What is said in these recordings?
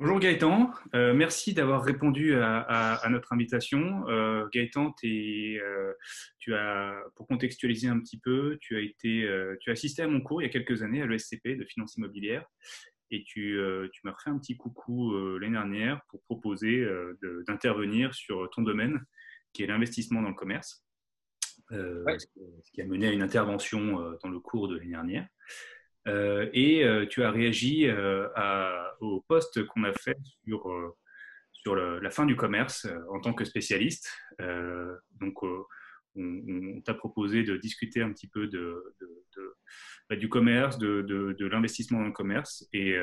Bonjour Gaëtan, euh, merci d'avoir répondu à, notre invitation. Euh, Gaëtan, euh, tu as, pour contextualiser un petit peu, tu as, été, tu as assisté à mon cours il y a quelques années à l'ESCP de finance immobilière et tu, tu m'as refait un petit coucou l'année dernière pour proposer d'intervenir sur ton domaine qui est l'investissement dans le commerce, ce qui a mené à une intervention dans le cours de l'année dernière. Euh, et euh, tu as réagi euh, au poste qu'on a fait sur, sur la fin du commerce en tant que spécialiste. donc, on, t'a proposé de discuter un petit peu de, bah, du commerce, de, l'investissement dans le commerce et,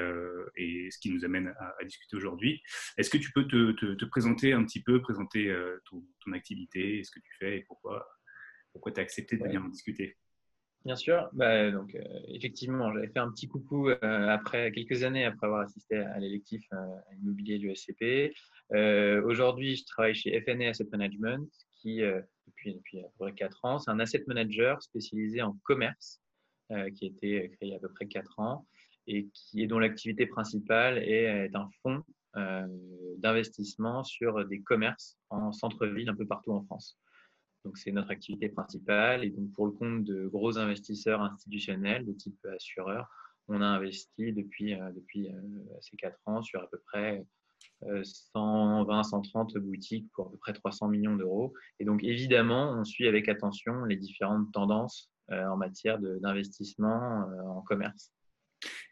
et, ce qui nous amène à, discuter aujourd'hui. Est-ce que tu peux te, te, présenter un petit peu, présenter ton, ton, activité, ce que tu fais et pourquoi, pourquoi tu as accepté de venir en discuter? Bien sûr. Bah, donc, euh, effectivement, j'avais fait un petit coucou euh, après quelques années après avoir assisté à l'électif euh, immobilier du SCP. Aujourd'hui, je travaille chez FNA Asset Management, qui depuis, depuis à peu près 4 ans, c'est un asset manager spécialisé en commerce, qui a été créé il y a à peu près 4 ans et qui dont l'activité principale est, est un fonds d'investissement sur des commerces en centre-ville un peu partout en France. C'est notre activité principale. Et donc, pour le compte de gros investisseurs institutionnels de type assureur, on a investi depuis, euh, depuis euh, ces quatre ans sur à peu près 120, euh, 130 boutiques pour à peu près 300 millions d'euros. Et donc, évidemment, on suit avec attention les différentes tendances en matière d'investissement en commerce.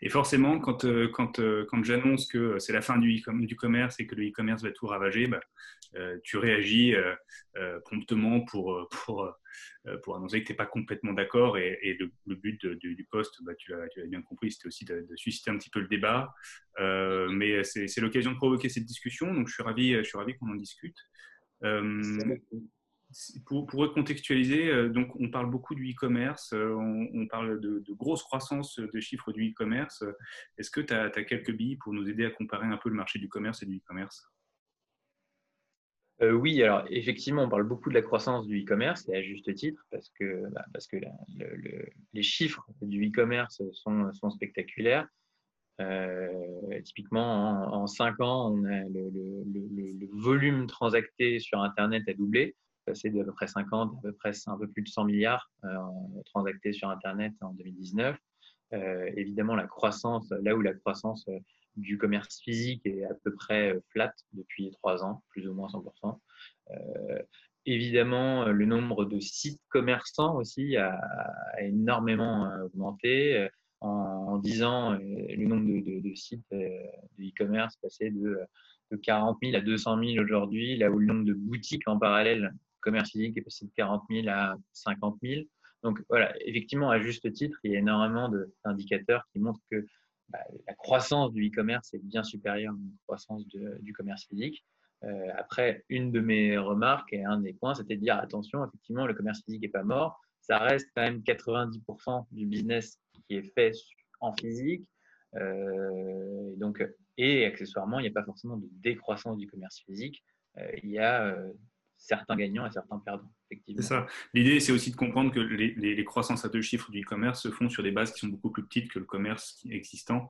Et forcément, quand, euh, quand, euh, quand j'annonce que c'est la fin du, du commerce et que le e-commerce va tout ravager, bah, euh, tu réagis promptement pour, pour, pour annoncer que tu n'es pas complètement d'accord. Et, le, but du, poste, bah, tu l'as bien compris, c'était aussi de, susciter un petit peu le débat. mais c'est l'occasion de provoquer cette discussion, donc je suis ravi, je suis ravi qu'on en discute. Pour, pour recontextualiser, euh, donc on parle beaucoup du e-commerce, euh, on, parle de, de, grosse croissance des chiffres du e-commerce. Est-ce que tu as, quelques billes pour nous aider à comparer un peu le marché du commerce et du e-commerce? Euh, oui, alors effectivement, on parle beaucoup de la croissance du e-commerce et à juste titre parce que, bah, parce que les chiffres du e-commerce sont, spectaculaires. typiquement, en, cinq ans, on a le, volume transacté sur Internet a doublé passé de à peu près 50 à peu près un peu plus de 100 milliards euh, transactés sur Internet en 2019. Euh, évidemment, la croissance, là où la croissance euh, du commerce physique est à peu près flat depuis trois ans, plus ou moins 100%. évidemment, le nombre de sites commerçants aussi a, énormément augmenté. En, dix 10 ans, le nombre de, sites de e-commerce passé de, de 40 000 à 200 000 aujourd'hui, là où le nombre de boutiques en parallèle commerce physique est passé de 40 000 à 50 000. Donc voilà, effectivement, à juste titre, il y a énormément d'indicateurs qui montrent que bah, la croissance du e-commerce est bien supérieure à la croissance du commerce physique. Euh, après, une de mes remarques et un des points, c'était de dire attention, effectivement, le commerce physique n'est pas mort. Ça reste quand même 90% du business qui est fait en physique. Euh, et donc, et accessoirement, il n'y a pas forcément de décroissance du commerce physique. Euh, il y a certains gagnants et certains perdants. C'est ça. L'idée, c'est aussi de comprendre que les, croissances à deux chiffres du e-commerce se font sur des bases qui sont beaucoup plus petites que le commerce existant.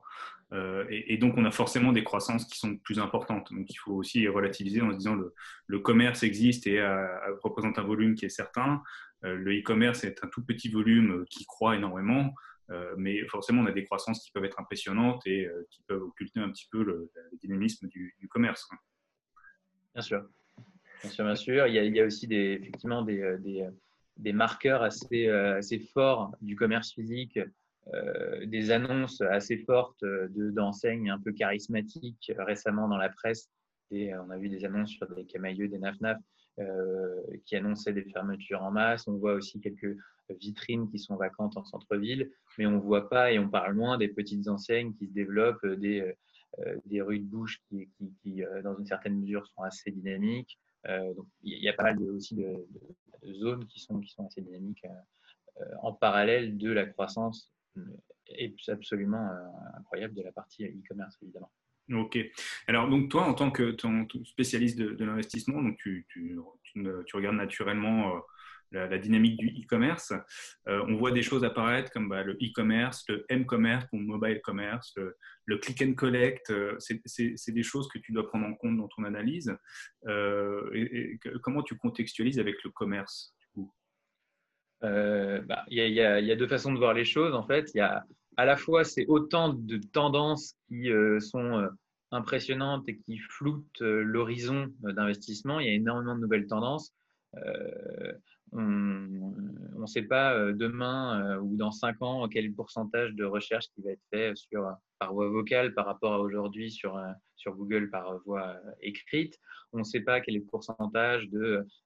Euh, et, donc, on a forcément des croissances qui sont plus importantes. Donc, il faut aussi relativiser en se disant le, le commerce existe et représente un volume qui est certain. Euh, le e-commerce est un tout petit volume qui croît énormément. Euh, mais forcément, on a des croissances qui peuvent être impressionnantes et qui peuvent occulter un petit peu le, dynamisme du, du commerce. Bien sûr. Bien sûr, bien sûr. Il y a, aussi effectivement des, euh, euh, marqueurs assez, euh, assez forts du commerce physique, des annonces assez fortes d'enseignes un peu charismatiques récemment dans la presse. On a vu des annonces sur des camailleux, des naf-naf qui annonçaient des fermetures en masse. On voit aussi quelques vitrines qui sont vacantes en centre-ville, mais on ne voit pas et on parle moins des petites enseignes qui se développent, des, rues de bouche qui, dans une certaine mesure, sont assez dynamiques. Donc, il y a pas mal aussi de, zones qui sont, qui sont assez dynamiques en parallèle de la croissance absolument incroyable de la partie e-commerce, évidemment. Ok. Alors, donc toi, en tant que spécialiste de, l'investissement, donc tu, tu, regardes naturellement la, dynamique du e-commerce. Euh, on voit des choses apparaître comme bah, le e-commerce, le m-commerce ou mobile commerce, le, click and collect. Euh, c'est des choses que tu dois prendre en compte dans ton analyse. Euh, comment tu contextualises avec le commerce bah, il y, a deux façons de voir les choses. En fait, il y a à la fois c'est autant de tendances qui sont impressionnantes et qui floutent l'horizon d'investissement. Il y a énormément de nouvelles tendances on ne sait pas euh, demain euh, ou dans cinq ans quel pourcentage de recherche qui va être fait sur, par voie vocale par rapport à aujourd'hui sur, euh, sur Google par voie écrite. On ne sait pas quel est le pourcentage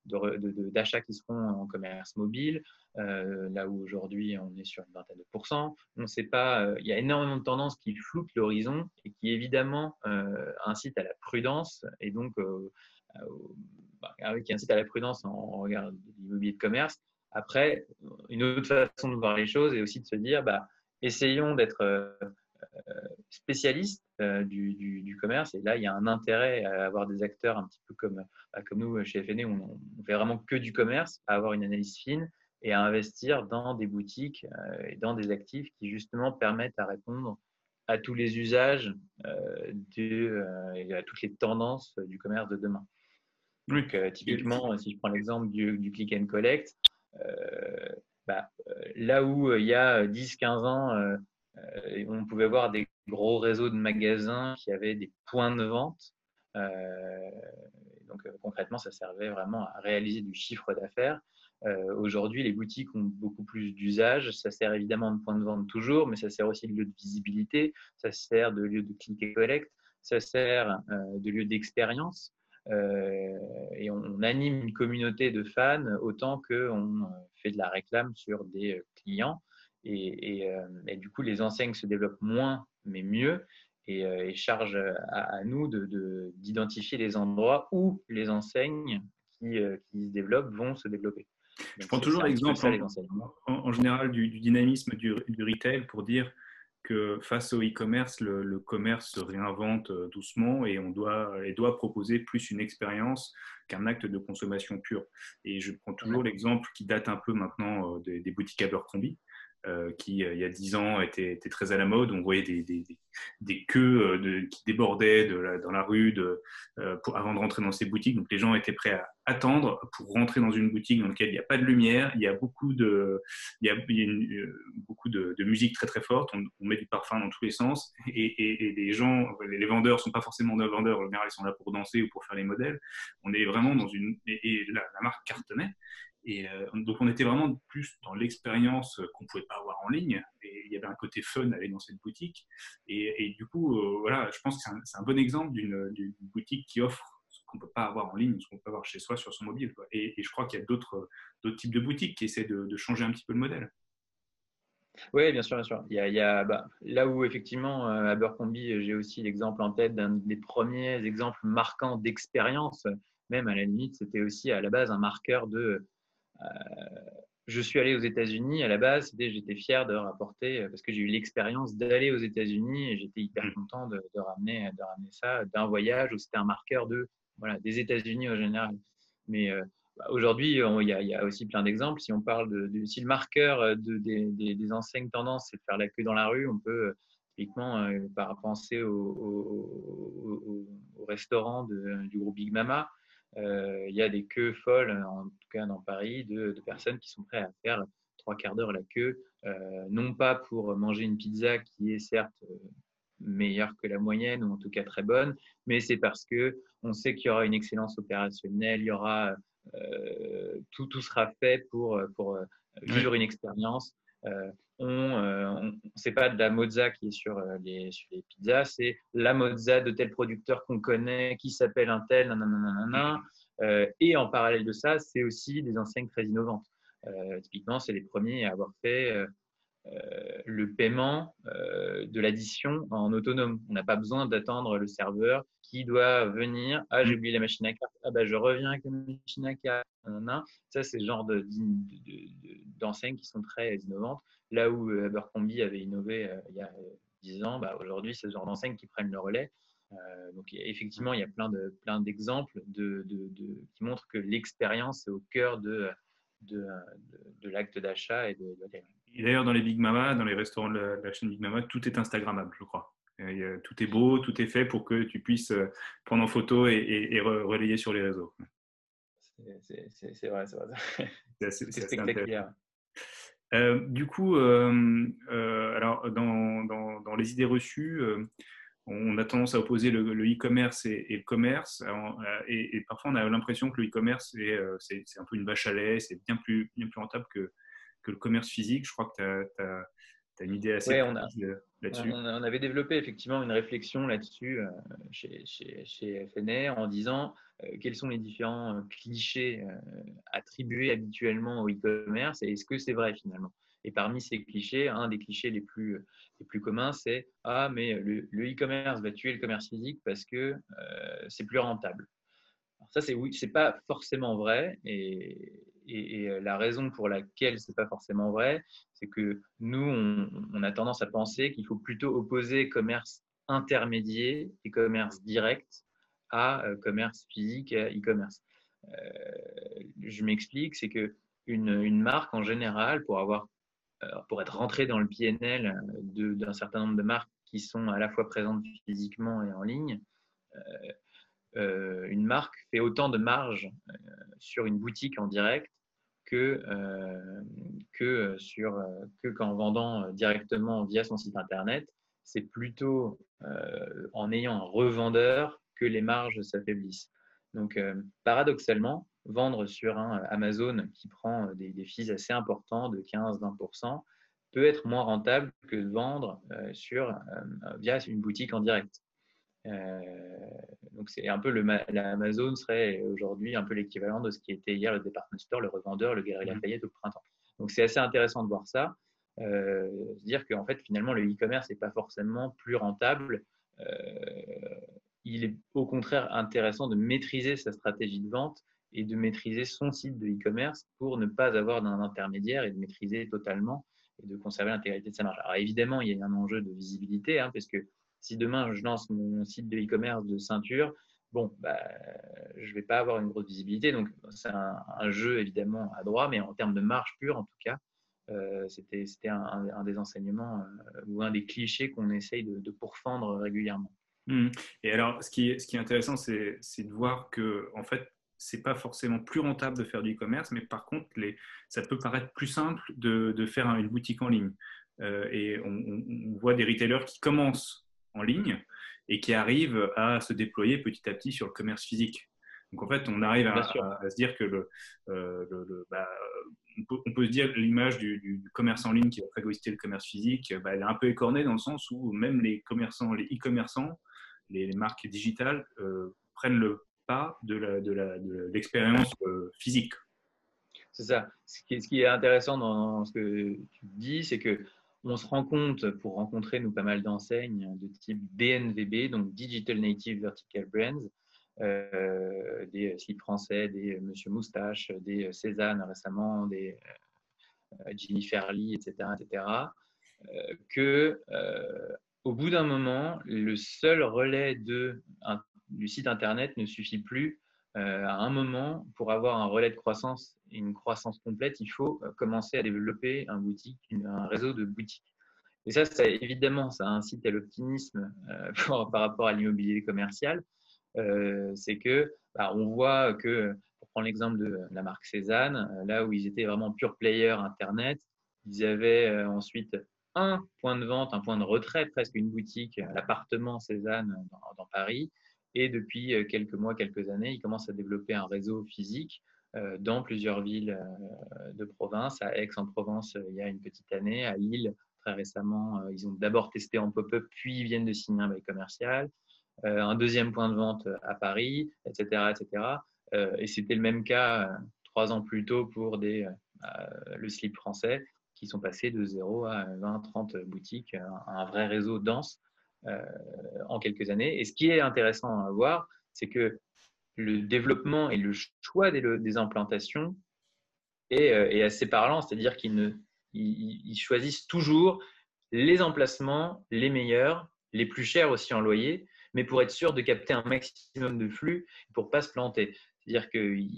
d'achats qui seront en commerce mobile, là où aujourd'hui on est sur une vingtaine de pourcents. On ne sait pas, il y a énormément de tendances qui floutent l'horizon et qui évidemment incitent à la prudence et donc bah, qui incite à la prudence en regard de l'immobilier de commerce. Après, une autre façon de voir les choses est aussi de se dire, bah, essayons d'être euh, spécialistes euh, du, du, commerce. Et là, il y a un intérêt à avoir des acteurs un petit peu comme, bah, nous chez FNE, on, ne fait vraiment que du commerce, à avoir une analyse fine et à investir dans des boutiques euh, et dans des actifs qui justement permettent à répondre à tous les usages et à toutes les tendances du commerce de demain. Donc, euh, typiquement, si je prends l'exemple du, click and collect, euh, bah, euh, là où il y a 10-15 ans, on pouvait voir des gros réseaux de magasins qui avaient des points de vente. donc, concrètement, ça servait vraiment à réaliser du chiffre d'affaires. Aujourd'hui, les boutiques ont beaucoup plus d'usage. Ça sert évidemment de point de vente toujours, mais ça sert aussi de lieu de visibilité, ça sert de lieu de click and collect, ça sert de lieu d'expérience. Euh, et on, anime une communauté de fans autant qu'on euh, fait de la réclame sur des euh, clients. Et, du coup, les enseignes se développent moins, mais mieux. Et, et charge à, nous d'identifier de, les endroits où les enseignes qui, qui, se développent vont se développer. Je prends toujours l'exemple en, général du, dynamisme du, du, retail pour dire que face au e-commerce, le, commerce se réinvente euh, doucement et on doit, et doit proposer plus une expérience qu'un acte de consommation pure. Et je prends toujours l'exemple qui date un peu maintenant euh, des, des boutiques Abercrombie. Euh, qui, euh, il y a dix ans, était, était, très à la mode. On voyait des, des, des queues euh, de, qui débordaient de la, dans la rue de, pour, avant de rentrer dans ces boutiques. Donc, les gens étaient prêts à attendre pour rentrer dans une boutique dans laquelle il n'y a pas de lumière, il y a beaucoup de, il y a, beaucoup de, de, musique très très forte, on, met du parfum dans tous les sens et, et, les gens, les vendeurs ne sont pas forcément des vendeurs, ils sont là pour danser ou pour faire les modèles. On est vraiment dans une... Et, la, la marque cartonnait. Et euh, donc, on était vraiment plus dans l'expérience qu'on ne pouvait pas avoir en ligne. Et il y avait un côté fun à aller dans cette boutique. Et, du coup, euh, voilà, je pense que c'est un, bon exemple d'une boutique qui offre ce qu'on peut pas avoir en ligne, ce qu'on peut avoir chez soi sur son mobile. Et, je crois qu'il y a d'autres types de boutiques qui essaient de, changer un petit peu le modèle. Oui, bien sûr, bien sûr. Bah, là où effectivement, euh, à Abercrombie, j'ai aussi l'exemple en tête d'un des premiers exemples marquants d'expérience. Même à la limite, c'était aussi à la base un marqueur de euh, je suis allé aux États-Unis à la base, j'étais fier de rapporter parce que j'ai eu l'expérience d'aller aux États-Unis et j'étais hyper mm. content de, ramener, de ramener ça d'un voyage où c'était un marqueur de voilà des États-Unis en général. Mais euh, bah, aujourd'hui, il, y a aussi plein d'exemples. Si on parle de, si le marqueur de, des, enseignes tendances, c'est de faire la queue dans la rue, on peut typiquement euh, penser au, au, restaurant du groupe Big Mama euh, il y a des queues folles, en cas dans Paris, de, personnes qui sont prêtes à faire trois quarts d'heure la queue, euh, non pas pour manger une pizza qui est certes euh, meilleure que la moyenne ou en tout cas très bonne, mais c'est parce que on sait qu'il y aura une excellence opérationnelle, il y aura tout, tout sera fait pour, pour vivre une expérience. on, c'est pas de la mozza qui est sur les, sur les pizzas, c'est la mozza de tel producteur qu'on connaît, qui s'appelle un tel, nanana, euh, et en parallèle de ça, c'est aussi des enseignes très innovantes. Euh, typiquement, c'est les premiers à avoir fait le paiement de l'addition en autonome. On n'a pas besoin d'attendre le serveur qui doit venir. Ah, j'ai oublié la machine à carte. Ah, bah, je reviens avec la machine à carte. Ça, c'est le genre d'enseignes qui sont très innovantes. Là où Abercrombie avait innové il y a 10 ans, bah, aujourd'hui, c'est ce genre d'enseignes qui prennent le relais. Euh, donc effectivement, il y a plein de plein d'exemples de, qui montrent que l'expérience est au cœur de de, l'acte d'achat et de, D'ailleurs, dans les Big Mama, dans les restaurants de la, chaîne Big Mama, tout est Instagrammable, je crois. tout est beau, tout est fait pour que tu puisses euh, prendre en photo et, relayer sur les réseaux. C'est vrai, c'est vrai. C'est spectaculaire. Euh, du coup, alors dans, dans, dans, les idées reçues, on a tendance à opposer le e-commerce et, le commerce. Euh, et, parfois, on a l'impression que le e-commerce, euh, c'est un peu une vache à lait, c'est bien plus, bien plus rentable que, que le commerce physique. Je crois que tu as, une idée assez ouais, là-dessus. On, avait développé effectivement une réflexion là-dessus euh, chez, chez, chez, FNR en disant quels sont les différents clichés attribués habituellement au e-commerce et est-ce que c'est vrai finalement? Et parmi ces clichés, un des clichés les plus, les plus communs, c'est Ah, mais le e-commerce va tuer le commerce physique parce que euh, c'est plus rentable. Alors ça, c'est oui, c'est pas forcément vrai. Et, et, euh, la raison pour laquelle c'est pas forcément vrai, c'est que nous, on, a tendance à penser qu'il faut plutôt opposer commerce intermédiaire et commerce direct à euh, commerce physique et e-commerce. je m'explique, c'est que une, une, marque en général, pour avoir pour être rentré dans le PNL d'un certain nombre de marques qui sont à la fois présentes physiquement et en ligne, euh, euh, une marque fait autant de marge sur une boutique en direct que, que, sur, que qu'en vendant directement via son site internet. C'est plutôt en ayant un revendeur que les marges s'affaiblissent. Donc, paradoxalement, vendre sur un Amazon qui prend euh, des, des fees assez importants de 15-20% peut être moins rentable que de vendre euh, sur, euh, via une boutique en direct. donc c'est un peu le l'Amazon serait aujourd'hui un peu l'équivalent de ce qui était hier le department store, le revendeur, le Galerie mmh. Lafayette au printemps. Donc c'est assez intéressant de voir ça, euh, dire qu'en fait finalement le e-commerce n'est pas forcément plus rentable. il est au contraire intéressant de maîtriser sa stratégie de vente et de maîtriser son site de e-commerce pour ne pas avoir d'un intermédiaire et de maîtriser totalement et de conserver l'intégrité de sa marge. Alors évidemment, il y a un enjeu de visibilité, hein, parce que si demain je lance mon site de e-commerce de ceinture, bon, bah, je ne vais pas avoir une grosse visibilité. Donc c'est un, jeu évidemment à droit, mais en termes de marge pure, en tout cas, euh, c'était un, des enseignements euh, ou un des clichés qu'on essaye de, pourfendre régulièrement. Mmh. Et alors, ce qui, ce qui est intéressant, c'est de voir que, en fait, c'est pas forcément plus rentable de faire du e-commerce, mais par contre, les, ça peut paraître plus simple de, de faire une boutique en ligne. Euh, et on, voit des retailers qui commencent en ligne et qui arrivent à se déployer petit à petit sur le commerce physique. Donc en fait, on arrive à, se dire que le, euh, le, bah, on, peut, on, peut, se dire l'image du, commerce en ligne qui va phagocyter le commerce phizique, bah, elle est un peu écornée dans le sens où même les commerçants, les e-commerçants, les, marques digitales euh, prennent le de l'expérience euh, physique. C'est ça. Ce qui, est, intéressant dans ce que tu dis, c'est que on se rend compte, pour rencontrer nous pas mal d'enseignes de type DNVB, donc Digital Native Vertical Brands, euh, des sites français, des Monsieur Moustache, des Cézanne récemment, des euh, Jennifer Lee, etc., etc., que au bout d'un moment, le seul relais de du site Internet ne suffit plus. Euh, à un moment, pour avoir un relais de croissance et une croissance complète, il faut euh, commencer à développer un, boutique, un réseau de boutiques. Et ça, évidemment, ça incite à l'optimisme euh, par rapport à l'immobilier commercial. c'est que bah, on voit que, pour prendre l'exemple de la marque Cézanne, là où ils étaient vraiment pure player Internet, ils avaient ensuite un point de vente, un point de retrait, presque une boutique, l'appartement Cézanne dans Paris. Et depuis euh, quelques mois, quelques années, ils commencent à développer un réseau physique euh, dans plusieurs villes euh, de province. À Aix-en-Provence, il y a une petite année. À Lille, très récemment, ils ont d'abord testé en pop-up, puis ils viennent de signer un bail commercial. un deuxième point de vente à Paris, etc. etc. et c'était le même cas trois ans plus tôt pour le slip français qui sont passés de 0 à 20, 30 boutiques, un, vrai réseau dense en quelques années. Et ce qui est intéressant à voir, c'est que le développement et le choix des, implantations est, assez parlant, c'est-à-dire qu'ils ils choisissent toujours les emplacements les meilleurs, les plus chers aussi en loyer, mais pour être sûr de capter un maximum de flux pour ne pas se planter. C'est-à-dire qu'il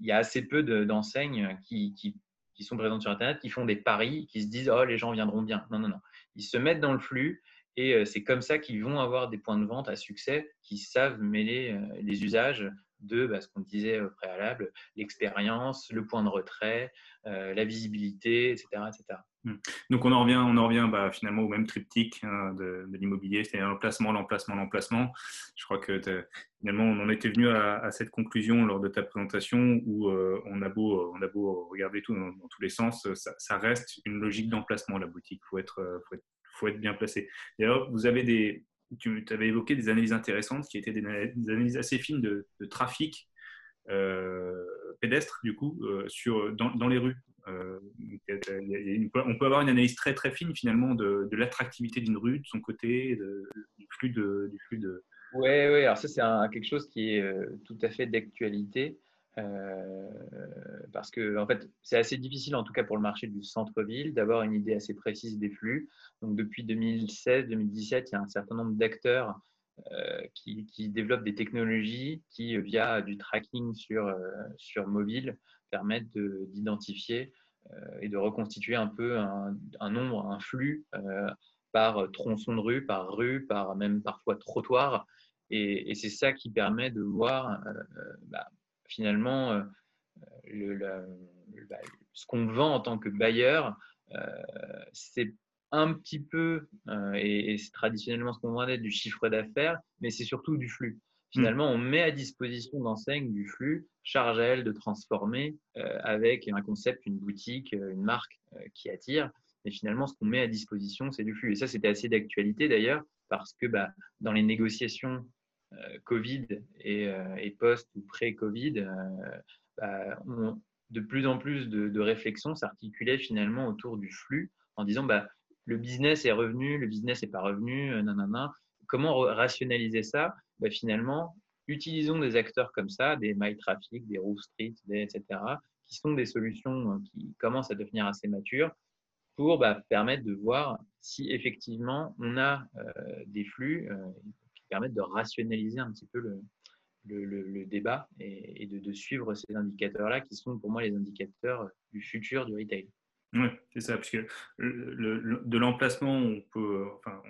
y a assez peu d'enseignes qui, qui, sont présentes sur Internet qui font des paris, qui se disent Oh, les gens viendront bien. Non, non, non. Ils se mettent dans le flux et euh, c'est comme ça qu'ils vont avoir des points de vente à succès qui savent mêler euh, les usages de bah, ce qu'on disait au préalable, l'expérience, le point de retrait, euh, la visibilité, etc., etc. Hmm. Donc on en revient, on en revient bah, finalement au même triptyque hein, de, l'immobilier, c'est-à-dire l'emplacement, l'emplacement, l'emplacement. Je crois que finalement on en était venu à, cette conclusion lors de ta présentation où on, a beau, on a beau regarder tout dans, tous les sens, ça, reste une logique d'emplacement la boutique. Il faut être, bien placé. D'ailleurs, vous avez tu avais évoqué des analyses intéressantes qui étaient des, analyses assez fines de, trafic euh, pédestre du coup euh, sur, dans, les rues. Euh, on peut avoir une analyse très très fine finalement de, l'attractivité d'une rue, de son côté, du flux de. Du flux de... Oui, ouais, alors ça c'est quelque chose qui est tout à fait d'actualité. Parce que en fait, c'est assez difficile, en tout cas pour le marché du centre-ville, d'avoir une idée assez précise des flux. Donc, depuis 2016-2017, il y a un certain nombre d'acteurs qui, qui, développent des technologies qui, via du tracking sur, sur mobile, permettent d'identifier euh, et de reconstituer un peu un, nombre, un flux euh, par tronçon de rue, par rue, par même parfois trottoir. Et, c'est ça qui permet de voir euh, bah, finalement bah, ce qu'on vend en tant que bailleur. c'est un petit peu, et, c'est traditionnellement ce qu'on vendait, du chiffre d'affaires, mais c'est surtout du flux. Finalement, on met à disposition d'enseignes du flux, charge à elle de transformer euh, avec un concept, une boutique, euh, une marque euh, qui attire. Et finalement, ce qu'on met à disposition, c'est du flux. Et ça, c'était assez d'actualité d'ailleurs, parce que bah, dans les négociations Covid et, post ou pré-Covid, bah, de plus en plus de, réflexions s'articulaient finalement autour du flux en disant bah, le business est revenu, le business n'est pas revenu, nanana. Comment rationaliser ça? Bah, finalement, utilisons des acteurs comme ça, des MyTraffic, des Roof Street, etc., qui sont des solutions euh, qui commencent à devenir assez matures pour bah, permettre de voir si effectivement on a euh, des flux euh, qui permettent de rationaliser un petit peu le, le, débat et, de, suivre ces indicateurs-là qui sont pour moi les indicateurs du futur du retail. Oui, c'est ça, parce que de l'emplacement, on enfin,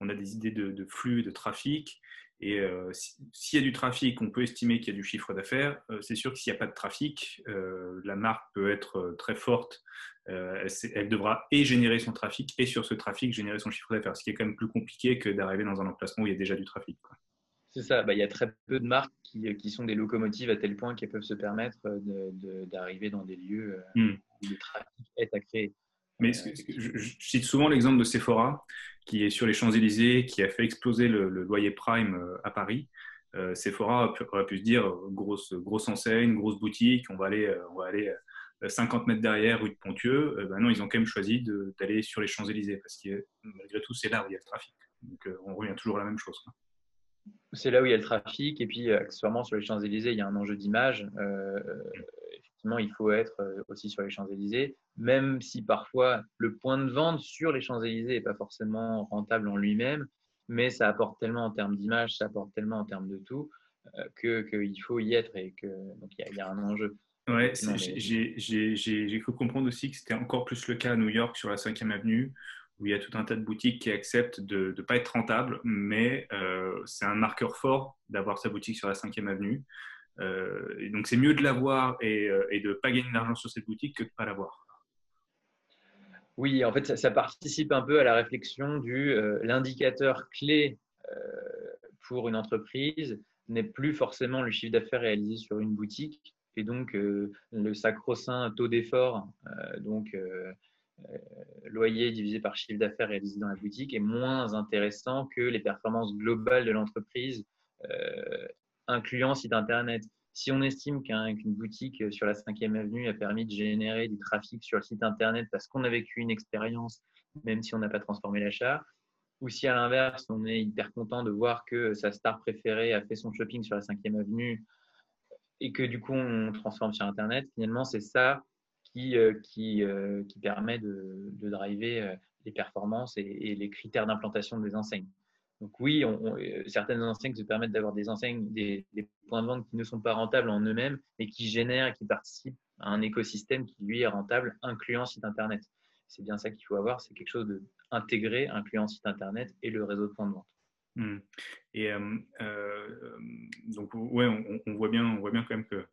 on, a des idées de, de flux, de trafic, et euh, s'il y a du trafic, on peut estimer qu'il y a du chiffre d'affaires. Euh, c'est sûr que s'il n'y a pas de trafic, euh, la marque peut être très forte. Elle, devra et générer son trafic et sur ce trafic générer son chiffre d'affaires, ce qui est quand même plus compliqué que d'arriver dans un emplacement où il y a déjà du trafic. C'est ça, bah, il y a très peu de marques qui, qui, sont des locomotives à tel point qu'elles peuvent se permettre d'arriver dans des lieux hmm. où le trafic est à créer. Mais je, cite souvent l'exemple de Sephora, qui est sur les Champs-Élysées, qui a fait exploser le, loyer prime euh, à Paris. Euh, Sephora aurait pu se dire grosse, grosse enseigne, grosse boutique, on va aller, euh, on va aller 50 mètres derrière, rue de Pontieux. ben non, ils ont quand même choisi d'aller sur les Champs-Élysées parce que malgré tout, c'est là où il y a le trafic. Donc on revient toujours à la même chose. C'est là où il y a le trafic et puis accessoirement sur les Champs-Élysées, il y a un enjeu d'image effectivement, il faut être euh, aussi sur les Champs-Élysées, même si parfois le point de vente sur les Champs-Élysées n'est pas forcément rentable en lui-même, mais ça apporte tellement en termes d'image, ça apporte tellement en termes de tout, euh, qu'il faut y être et que y, a un enjeu. Ouais, j'ai cru comprendre aussi que c'était encore plus le cas à New York sur la 5e avenue, où il y a tout un tas de boutiques qui acceptent de ne pas être rentables, mais euh, c'est un marqueur fort d'avoir sa boutique sur la 5e avenue. Euh, et donc, c'est mieux de l'avoir et, euh, et de ne pas gagner d'argent sur cette boutique que de ne pas l'avoir. Oui, en fait, ça, participe un peu à la réflexion du euh, l'indicateur clé pour une entreprise n'est plus forcément le chiffre d'affaires réalisé sur une boutique. Et donc, le sacro-saint taux d'effort, donc loyer divisé par chiffre d'affaires réalisé dans la boutique, est moins intéressant que les performances globales de l'entreprise incluant site internet. Si on estime qu'une boutique sur la 5e avenue a permis de générer du trafic sur le site internet parce qu'on a vécu une expérience, même si on n'a pas transformé l'achat, ou si à l'inverse, on est hyper content de voir que sa star préférée a fait son shopping sur la 5e avenue et que du coup on transforme sur Internet, finalement c'est ça qui, euh, euh, qui, permet de, de driver euh, les performances et, les critères d'implantation des enseignes. Donc oui, certaines enseignes se permettent d'avoir des enseignes, des, des, points de vente qui ne sont pas rentables en eux-mêmes, mais qui génèrent et qui participent à un écosystème qui lui est rentable, incluant site Internet. C'est bien ça qu'il faut avoir, c'est quelque chose d'intégré, incluant site Internet et le réseau de points de vente. Hmm. Et euh, euh, donc, ouais, on, voit bien, on voit bien quand même que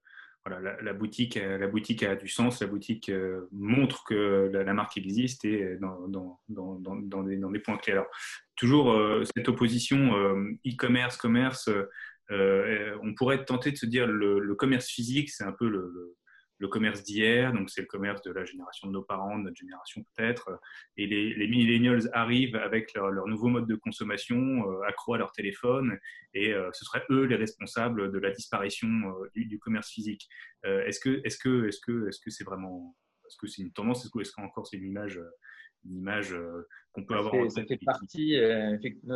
voilà, la, boutique, la boutique a du sens, la boutique euh, montre que la, marque existe et dans, dans, dans, dans, des, dans des, points clés. Alors, toujours cette opposition e-commerce, commerce, on pourrait être tenté de se dire le, le commerce physique, c'est un peu le commerce d'hier, donc c'est le commerce de la génération de nos parents, de notre génération peut-être, et les, les, millennials arrivent avec leur, nouveau mode de consommation, euh, accro à leur téléphone, et euh, ce seraient eux les responsables de la disparition euh, du, commerce physique. est-ce que, est-ce que, est-ce que, est-ce que c'est vraiment, est-ce que c'est une tendance, est-ce que, est-ce qu'encore c'est une image une image qu'on peut avoir. Ça fait, partie,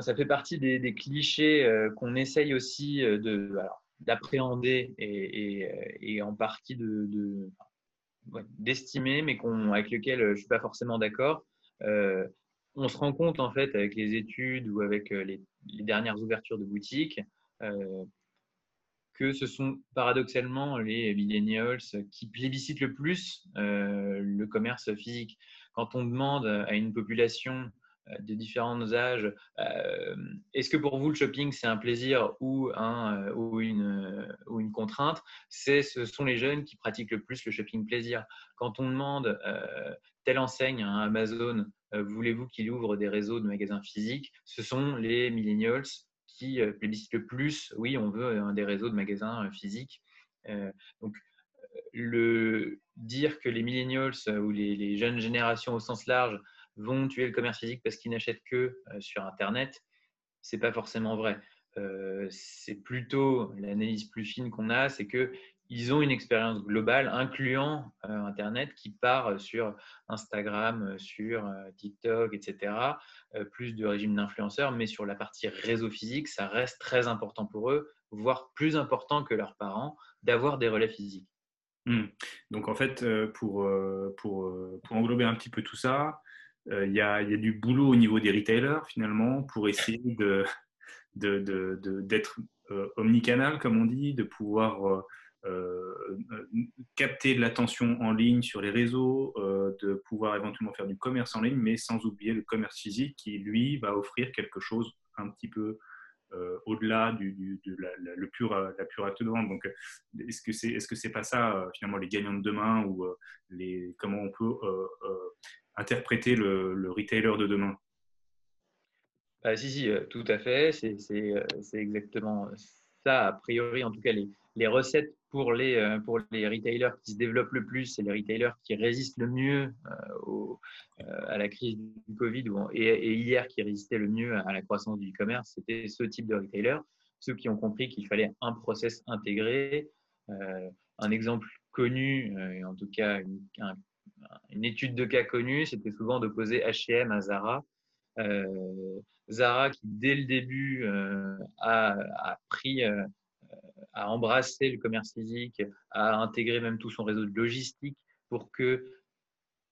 ça fait partie des, des clichés qu'on essaye aussi de, alors, d'appréhender et, et, en partie de, d'estimer, mais avec lequel je ne suis pas forcément d'accord. Euh, on se rend compte en fait avec les études ou avec euh, les, dernières ouvertures de boutiques euh, que ce sont paradoxalement les millennials qui plébiscitent le plus le commerce physique. Quand on demande à une population euh, de différents âges. Euh, est-ce que pour vous, le shopping, c'est un plaisir ou, un, euh, ou, une, ou une contrainte? Ce sont les jeunes qui pratiquent le plus le shopping plaisir. Quand on demande telle enseigne à Amazon, voulez-vous qu'il ouvre des réseaux de magasins physiques? Ce sont les millennials qui plébiscitent le plus, oui, on veut des réseaux de magasins physiques. donc, le dire que les millennials ou les, jeunes générations au sens large vont tuer le commerce physique parce qu'ils n'achètent que euh, sur Internet, c'est pas forcément vrai. Euh, c'est plutôt l'analyse plus fine qu'on a, c'est que ils ont une expérience globale incluant euh, Internet qui part sur Instagram, sur TikTok, etc. plus de régime d'influenceurs, mais sur la partie réseau physique, ça reste très important pour eux, voire plus important que leurs parents, d'avoir des relais physiques. Hmm. Donc en fait, pour, pour, pour, englober un petit peu tout ça, euh, il y, a, du boulot au niveau des retailers finalement pour essayer de, d'être euh, omnicanal, comme on dit, de pouvoir euh, capter de l'attention en ligne sur les réseaux, de pouvoir éventuellement faire du commerce en ligne, mais sans oublier le commerce physique qui, lui, va offrir quelque chose un petit peu au-delà du, de la, le pur, la pure acte de vente. Donc, est-ce que c'est est -ce que c'est pas ça, finalement, les gagnants de demain ou les, comment on peut interpréter le, retailer de demain bah, Si, si, euh, tout à fait. Euh, c'est exactement ça. A priori, en tout cas, les, les recettes pour les, euh, pour les retailers qui se développent le plus, c'est les retailers qui résistent le mieux à la crise du Covid et, hier qui résistaient le mieux à la croissance du e-commerce. C'était ce type de retailers, ceux qui ont compris qu'il fallait un process intégré. un exemple connu, en tout cas un une étude de cas connue, c'était souvent d'opposer H&M à Zara. Euh, Zara qui dès le début euh, a, pris, euh, a embrassé le commerce physique, a intégré même tout son réseau de logistique pour que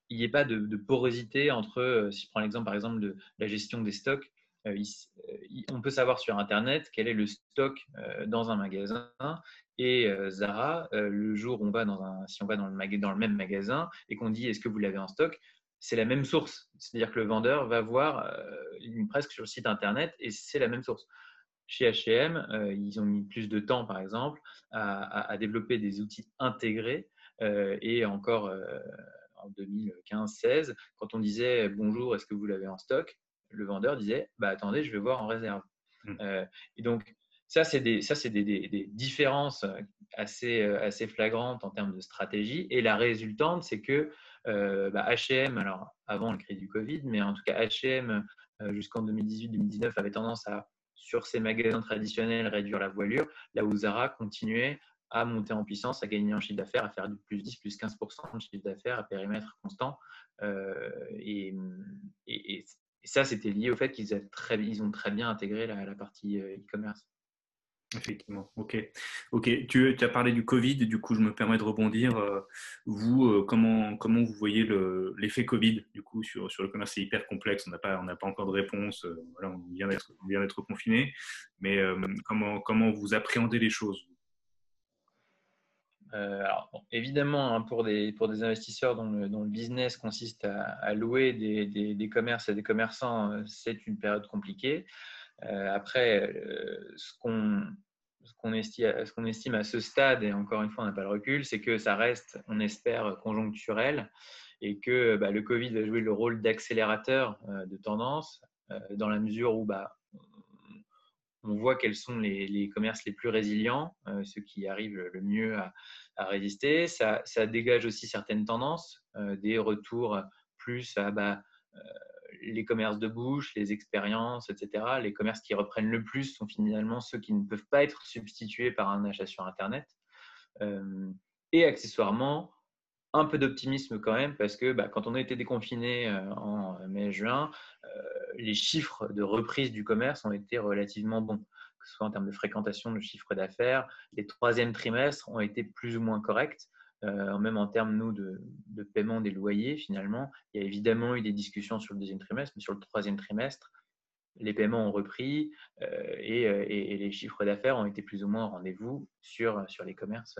il n'y ait pas de, porosité entre, si je prends l'exemple par exemple de la gestion des stocks, on peut savoir sur Internet quel est le stock dans un magasin et euh, Zara, euh, le jour où on va dans un, si on va dans le, dans le même magasin et qu'on dit est-ce que vous l'avez en stock, c'est la même source. C'est-à-dire que le vendeur va voir euh, presque sur le site internet et c'est la même source. Chez H&M, ils ont mis plus de temps, par exemple, à, développer des outils intégrés et encore en 2015-16, quand on disait bonjour, est-ce que vous l'avez en stock, le vendeur disait bah attendez, je vais voir en réserve. Mmh. et donc ça, c'est des, ça, c'est des, des, différences euh, assez, euh, assez flagrantes en termes de stratégie. Et la résultante, c'est que H&M, alors avant la crise du Covid, mais en tout cas H&M jusqu'en 2018-2019 avait tendance à, sur ses magasins traditionnels, réduire la voilure, là où Zara continuait à monter en puissance, à gagner en chiffre d'affaires, à faire du plus 10, plus 15% de chiffre d'affaires à périmètre constant. et, ça, c'était lié au fait qu'ils ils ont très bien intégré la partie e-commerce. Effectivement, ok. Ok, tu, as parlé du Covid, du coup je me permets de rebondir. Euh, vous, euh, comment, comment vous voyez l'effet Covid du coup sur, sur le commerce? C'est hyper complexe, on n'a pas, pas encore de réponse, euh, on vient d'être confiné, mais comment, comment vous appréhendez les choses? Alors, évidemment, hein, pour, des, pour des investisseurs dont le, dont le business consiste à, louer des, des, des, commerces à des commerçants, c'est une période compliquée. Euh, après, euh, ce qu'on estime, à ce stade, et encore une fois, on n'a pas le recul, c'est que ça reste, on espère, conjoncturel et que bah, le Covid va jouer le rôle d'accélérateur euh, de tendance dans la mesure où bah, on voit quels sont les, commerces les plus résilients, ceux qui arrivent le mieux à, résister. Ça, dégage aussi certaines tendances, des retours plus à bah, les commerces de bouche, les expériences, etc., les commerces qui reprennent le plus sont finalement ceux qui ne peuvent pas être substitués par un achat sur Internet. Euh, et accessoirement, un peu d'optimisme quand même, parce que bah, quand on a été déconfiné euh, en mai-juin, euh, les chiffres de reprise du commerce ont été relativement bons, que ce soit en termes de fréquentation de chiffre d'affaires. Les troisièmes trimestres ont été plus ou moins corrects. Euh, même en termes, nous, de, paiement des loyers, finalement, il y a évidemment eu des discussions sur le deuxième trimestre, mais sur le troisième trimestre, les paiements ont repris euh, euh, et, les chiffres d'affaires ont été plus ou moins au rendez-vous sur, sur les commerces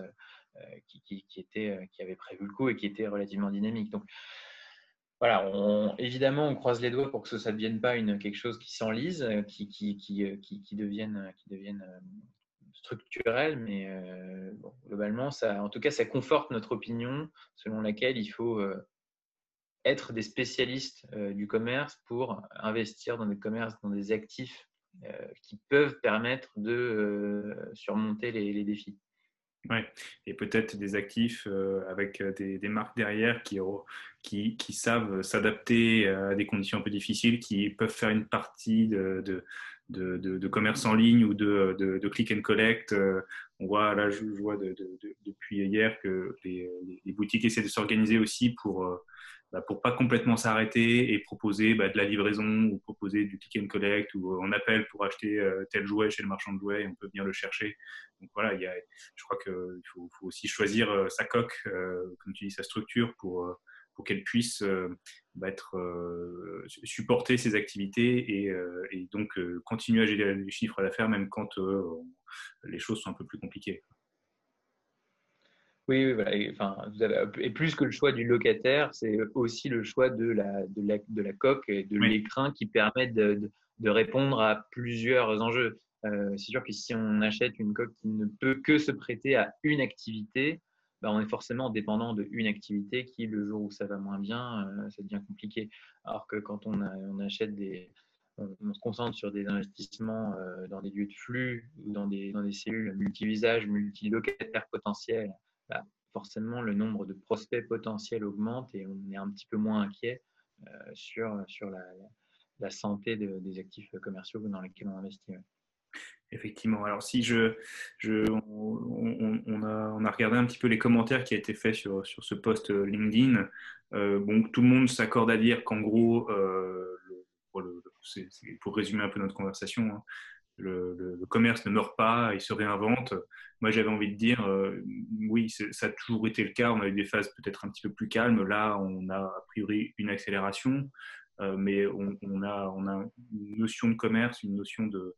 qui, qui, étaient, qui avaient prévu le coup et qui étaient relativement dynamiques. Donc, voilà, on, évidemment, on croise les doigts pour que ça ne devienne pas une, quelque chose qui s'enlise, qui, qui, qui, qui, qui devienne structurel, mais euh, globalement, ça, en tout cas, ça conforte notre opinion selon laquelle il faut euh, être des spécialistes euh, du commerce pour investir dans des commerces, dans des actifs qui peuvent permettre de surmonter les, défis. Ouais. Et peut-être des actifs avec des, marques derrière qui, qui, savent s'adapter à des conditions un peu difficiles, qui peuvent faire une partie de, de, commerce en ligne ou de, de, click and collect. Euh, on voit là, je, vois depuis hier que les, boutiques essaient de s'organiser aussi pour euh, bah, pour pas complètement s'arrêter et proposer bah, de la livraison ou proposer du click and collect ou on appelle pour acheter euh, tel jouet chez le marchand de jouets et on peut venir le chercher. Donc voilà, il y a, je crois qu'il faut, faut, aussi choisir sa coque, comme tu dis, sa structure pour pour qu'elle puisse euh, bah, être, euh, supporter ses activités et, euh, donc continuer à générer du chiffre d'affaires même quand les choses sont un peu plus compliquées. Oui, voilà. Et, enfin, et plus que le choix du locataire, c'est aussi le choix de la, de la, de la coque et de l'écrin qui permettent de, de, répondre à plusieurs enjeux. c'est sûr que si on achète une coque qui ne peut que se prêter à une activité, bah, on est forcément dépendant d'une activité qui, le jour où ça va moins bien, euh, ça devient compliqué. Alors que quand on, achète des, on, se concentre sur des investissements euh, dans des lieux de flux ou dans des, cellules multi-visages, multi-locataires potentiels, bah, forcément le nombre de prospects potentiels augmente et on est un petit peu moins inquiet euh, sur, la santé des actifs commerciaux dans lesquels on investit. Effectivement. Alors, si je, on, a, on, a, regardé un petit peu les commentaires qui ont été faits sur, sur ce post euh, LinkedIn, euh, bon, tout le monde s'accorde à dire qu'en gros, euh, pour, résumer un peu notre conversation, hein, le, commerce ne meurt pas, il se réinvente. Moi, j'avais envie de dire, oui, ça a toujours été le cas. On a eu des phases peut-être un petit peu plus calmes. Là, on a a priori une accélération, mais on, a, on a une notion de commerce, une notion de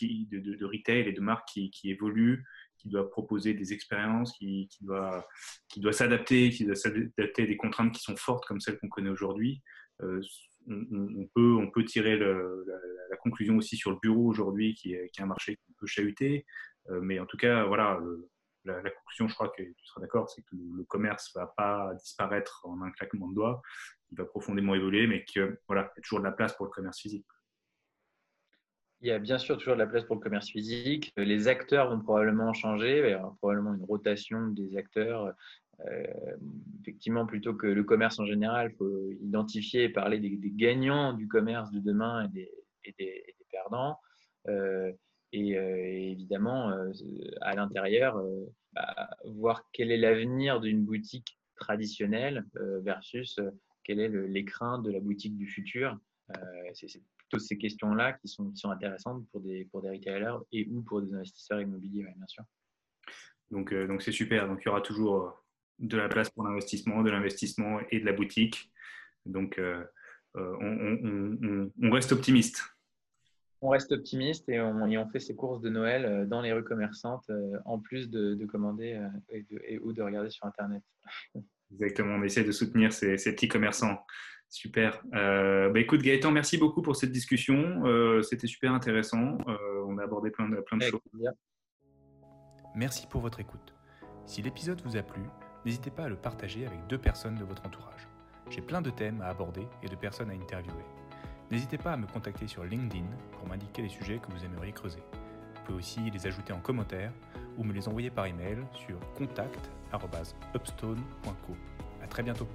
de, de, retail et de marque qui, qui évolue, qui doit proposer des expériences, qui, qui doit, qui doit s'adapter, qui doit s'adapter à des contraintes qui sont fortes comme celles qu'on connaît aujourd'hui. Euh, on, peut, on peut tirer la, conclusion aussi sur le bureau aujourd'hui, qui, qui est un marché qui peut chahuter. Euh, mais en tout cas, voilà, la, conclusion, je crois que tu seras d'accord, c'est que le, commerce ne va pas disparaître en un claquement de doigts. Il va profondément évoluer, mais qu'il voilà, y a toujours de la place pour le commerce physique. Il y a bien sûr toujours de la place pour le commerce physique. Les acteurs vont probablement changer. Il y aura probablement une rotation des acteurs. Euh, effectivement, plutôt que le commerce en général, il faut identifier et parler des, gagnants du commerce de demain et des, perdants. Euh, et, euh, évidemment, à l'intérieur, voir quel est l'avenir d'une boutique traditionnelle versus quel est l'écran de la boutique du futur. C'est plutôt ces questions-là qui sont, qui sont intéressantes pour des, pour des retailers et ou pour des investisseurs immobiliers, bien sûr. Donc, donc c'est super. Donc, il y aura toujours de la place pour l'investissement, de l'investissement et de la boutique. Donc, on, on, reste optimiste on reste optimiste et on, fait ses courses de Noël euh, dans les rues commerçantes euh, en plus de, commander euh, et, ou de regarder sur Internet. Exactement, on essaie de soutenir ces, petits commerçants. Super. bah écoute Gaëtan, merci beaucoup pour cette discussion. C'était super intéressant. on a abordé plein de, plein de choses. Merci pour votre écoute. Si l'épisode vous a plu, n'hésitez pas à le partager avec deux personnes de votre entourage. J'ai plein de thèmes à aborder et de personnes à interviewer. N'hésitez pas à me contacter sur LinkedIn pour m'indiquer les sujets que vous aimeriez creuser. Vous pouvez aussi les ajouter en commentaire ou me les envoyer par email sur contact.upstone.co. A très bientôt